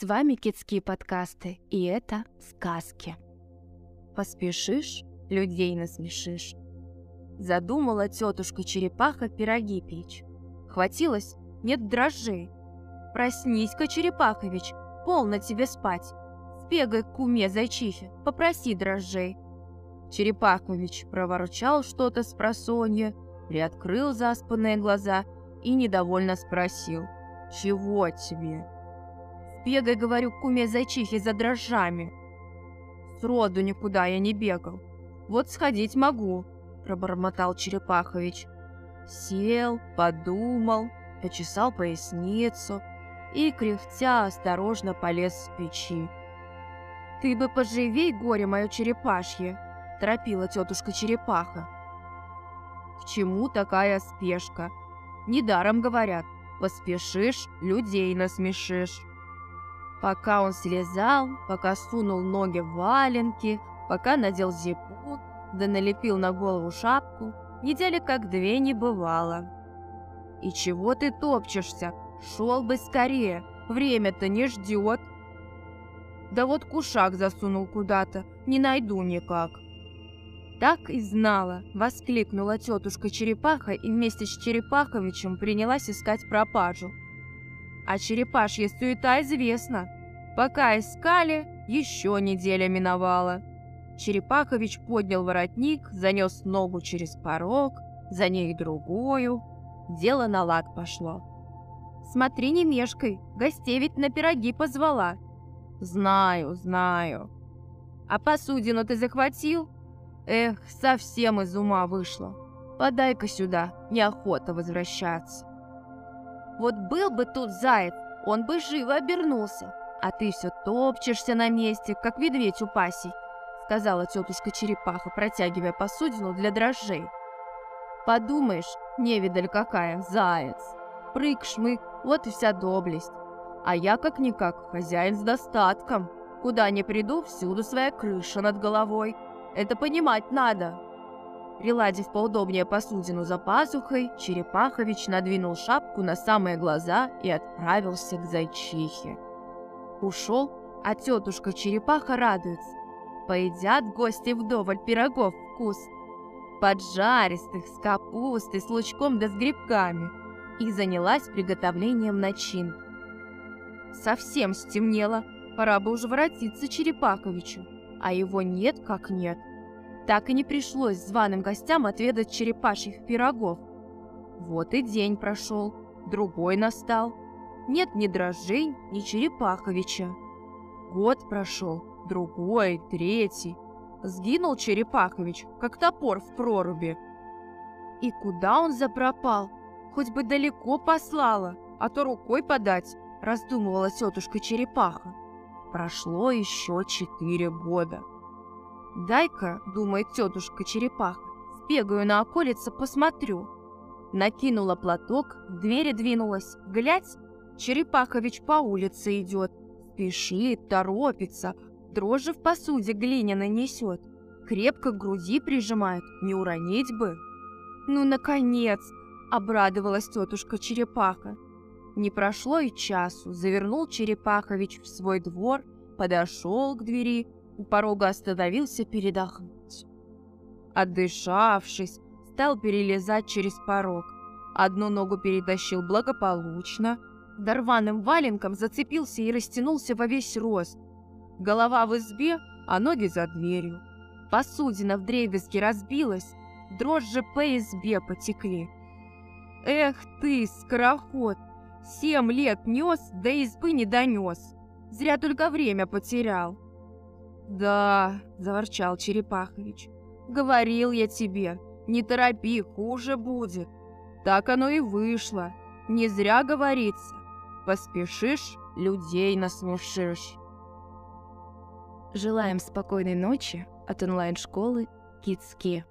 С вами Китские подкасты, и это сказки. Поспешишь, людей насмешишь. Задумала тетушка черепаха пироги печь. Хватилось, нет дрожжей. Проснись-ка, Черепахович, полно тебе спать. Сбегай к куме зайчихе, попроси дрожжей. Черепахович проворчал что-то с просонья, приоткрыл заспанные глаза и недовольно спросил. «Чего тебе?» «Бегай, говорю, к куме зайчихе за дрожжами». «Сроду никуда я не бегал. Вот сходить могу», – пробормотал Черепахович. Сел, подумал, почесал поясницу и, кряхтя, осторожно полез с печи. «Ты бы поживей, горе мое черепашье!» – торопила тетушка Черепаха. «К чему такая спешка? Недаром говорят, поспешишь, людей насмешишь». Пока он слезал, пока сунул ноги в валенки, пока надел зипун, да налепил на голову шапку, недели как две не бывало. «И чего ты топчешься? Шел бы скорее, время-то не ждет!» Да вот кушак засунул куда-то, не найду никак. Так и знала, воскликнула тетушка Черепаха и вместе с Черепаховичем принялась искать пропажу. А черепашья суета известна. Пока искали, еще неделя миновала. Черепахович поднял воротник, занес ногу через порог, за ней другую. Дело на лад пошло. «Смотри, не мешкай, гостей ведь на пироги позвала», «Знаю, знаю». «А посудину ты захватил?» «Эх, совсем из ума вышло. Подай-ка сюда, неохота возвращаться». «Вот был бы тут заяц, он бы живо обернулся, а ты все топчешься на месте, как медведь у пасей», сказала тетушка Черепаха, протягивая посудину для дрожжей. «Подумаешь, невидаль какая, заяц. Прыг-шмык, вот и вся доблесть. А я как-никак хозяин с достатком. Куда ни приду, всюду своя крыша над головой. Это понимать надо. Приладив поудобнее посудину за пазухой, Черепахович надвинул шапку на самые глаза и отправился к зайчихе. Ушел, а тетушка Черепаха радуется. Поедят гости вдоволь пирогов вкус. Поджаристых, с капустой, с лучком да с грибками. И занялась приготовлением начинки. Совсем стемнело, пора бы уже воротиться Черепаховичу. А его нет как нет. Так и не пришлось званым гостям отведать черепашьих пирогов. Вот и день прошел, другой настал. Нет ни дрожжей, ни Черепаховича. Год прошел, другой, третий. Сгинул Черепахович, как топор в проруби. И куда он запропал? Хоть бы далеко послала, а то рукой подать раздумывала тетушка Черепаха. Прошло еще четыре года. «Дай-ка, — думает тетушка Черепаха, — сбегаю на околице, посмотрю». Накинула платок, в двери двинулась. Глядь, Черепахович по улице идет. Спешит, торопится, дрожжи в посуде глиняной несет. Крепко к груди прижимает, не уронить бы. «Ну, наконец!» — обрадовалась тетушка Черепаха. Не прошло и часу, завернул Черепахович в свой двор, подошел к двери, у порога остановился передохнуть. Отдышавшись, стал перелезать через порог. Одну ногу перетащил благополучно, дорваным валенком зацепился и растянулся во весь рост. Голова в избе, а ноги за дверью. Посудина в дребезге разбилась, дрожжи по избе потекли. «Эх ты, скороход!» Семь лет нес, до избы не донес. Зря только время потерял. «Да», — заворчал Черепахович, — «говорил я тебе, не торопи, хуже будет. Так оно и вышло. Не зря говорится. Поспешишь, людей насмешишь». Желаем спокойной ночи от онлайн-школы Китские.